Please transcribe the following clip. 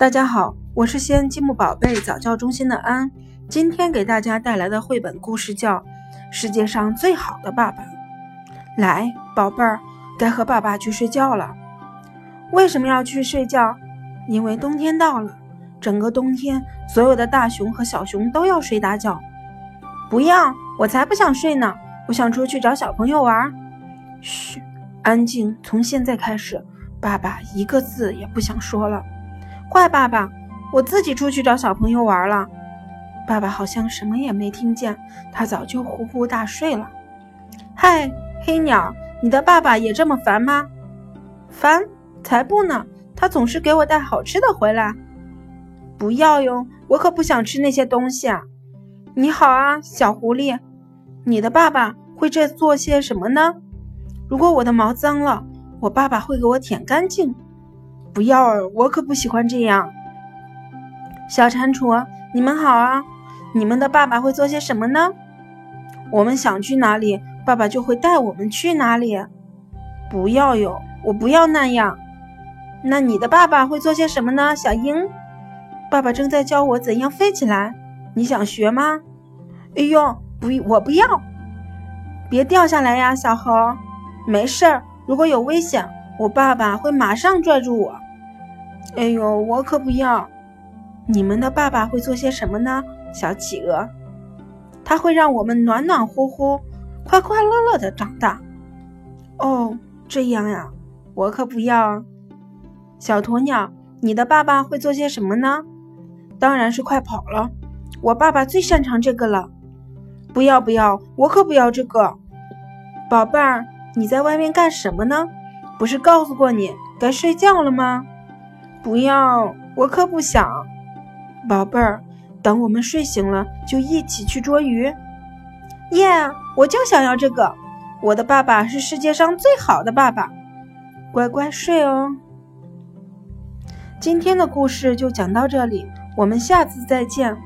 大家好，我是西安积木宝贝早教中心的安。今天给大家带来的绘本故事叫《世界上最好的爸爸》。来，宝贝儿，该和爸爸去睡觉了。为什么要去睡觉？因为冬天到了，整个冬天，所有的大熊和小熊都要睡大觉。不要，我才不想睡呢！我想出去找小朋友玩。嘘，安静。从现在开始，爸爸一个字也不想说了。坏爸爸，我自己出去找小朋友玩了。爸爸好像什么也没听见，他早就呼呼大睡了。嗨，黑鸟，你的爸爸也这么烦吗？烦？才不呢！他总是给我带好吃的回来。不要哟，我可不想吃那些东西啊。你好啊，小狐狸，你的爸爸会这做些什么呢？如果我的毛脏了，我爸爸会给我舔干净。不要，我可不喜欢这样。小蟾蜍，你们好啊！你们的爸爸会做些什么呢？我们想去哪里，爸爸就会带我们去哪里。不要哟，我不要那样。那你的爸爸会做些什么呢？小鹰，爸爸正在教我怎样飞起来，你想学吗？哎呦，不，我不要。别掉下来呀，小猴。没事儿，如果有危险。我爸爸会马上拽住我。哎呦，我可不要！你们的爸爸会做些什么呢，小企鹅？他会让我们暖暖乎乎、快快乐乐的长大。哦，这样呀，我可不要。小鸵鸟，你的爸爸会做些什么呢？当然是快跑了。我爸爸最擅长这个了。不要不要，我可不要这个。宝贝儿，你在外面干什么呢？不是告诉过你该睡觉了吗？不要，我可不想。宝贝儿，等我们睡醒了，就一起去捉鱼。耶！我就想要这个。我的爸爸是世界上最好的爸爸。乖乖睡哦。今天的故事就讲到这里，我们下次再见。